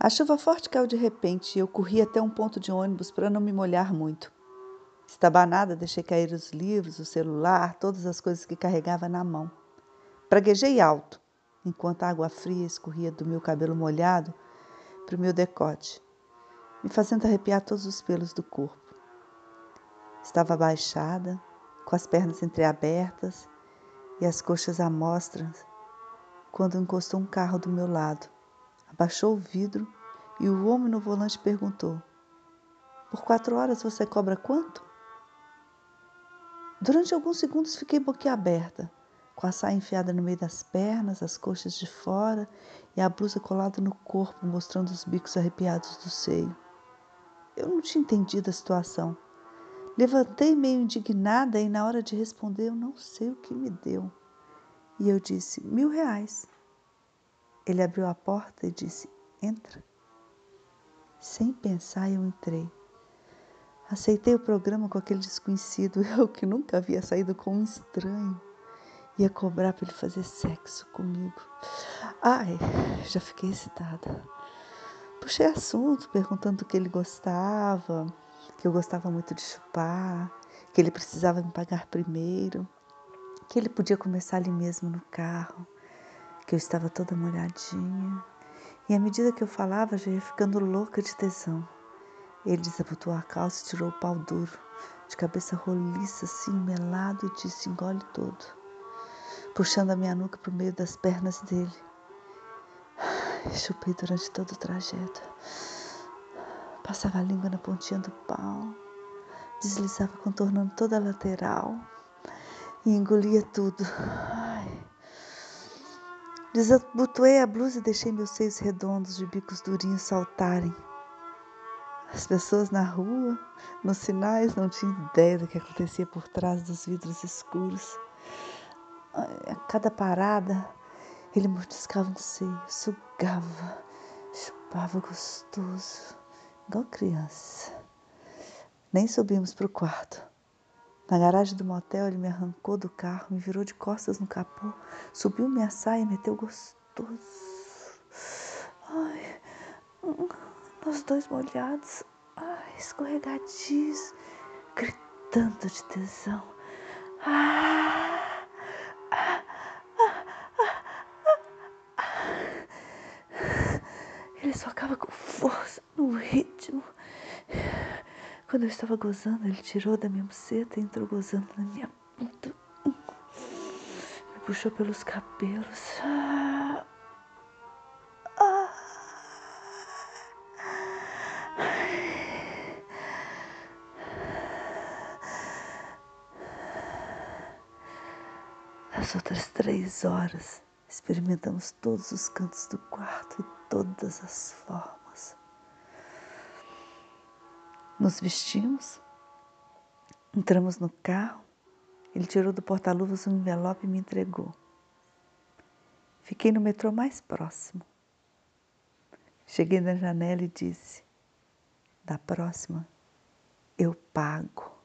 A chuva forte caiu de repente e eu corri até um ponto de ônibus para não me molhar muito. Estabanada, deixei cair os livros, o celular, todas as coisas que carregava na mão. Praguejei alto, enquanto a água fria escorria do meu cabelo molhado para o meu decote, me fazendo arrepiar todos os pelos do corpo. Estava abaixada, com as pernas entreabertas e as coxas à mostra, quando encostou um carro do meu lado. Abaixou o vidro e o homem no volante perguntou: Por quatro horas você cobra quanto? Durante alguns segundos fiquei boquiaberta, com a saia enfiada no meio das pernas, as coxas de fora e a blusa colada no corpo, mostrando os bicos arrepiados do seio. Eu não tinha entendido a situação. Levantei meio indignada e, na hora de responder, eu não sei o que me deu. E eu disse: mil reais. Ele abriu a porta e disse: entra. Sem pensar, eu entrei. Aceitei o programa com aquele desconhecido, eu que nunca havia saído com um estranho. Ia cobrar para ele fazer sexo comigo. Ai, já fiquei excitada. Puxei assunto, perguntando do que ele gostava que eu gostava muito de chupar, que ele precisava me pagar primeiro, que ele podia começar ali mesmo no carro, que eu estava toda molhadinha. E à medida que eu falava, já ia ficando louca de tesão. Ele desabotou a calça e tirou o pau duro, de cabeça roliça, assim, melado, e disse: engole todo, puxando a minha nuca para o meio das pernas dele. Chupei durante todo o trajeto. Passava a língua na pontinha do pau, deslizava contornando toda a lateral e engolia tudo. Desabotoei a blusa e deixei meus seios redondos de bicos durinhos saltarem. As pessoas na rua, nos sinais, não tinham ideia do que acontecia por trás dos vidros escuros. A cada parada, ele mordiscava um seio, sugava, chupava gostoso igual criança. Nem subimos para o quarto. Na garagem do motel, ele me arrancou do carro, me virou de costas no capô, subiu minha saia e meteu gostoso. Ai, nós dois molhados, ai, escorregadios, gritando de tesão. Ele socava com força no ritmo. Quando eu estava gozando, ele tirou da minha buceta e entrou gozando na minha bunda. Me puxou pelos cabelos. As outras três horas experimentamos todos os cantos do quarto e todas as formas. Nos vestimos, entramos no carro, ele tirou do porta-luvas um envelope e me entregou. Fiquei no metrô mais próximo. Cheguei na janela e disse: Da próxima, eu pago.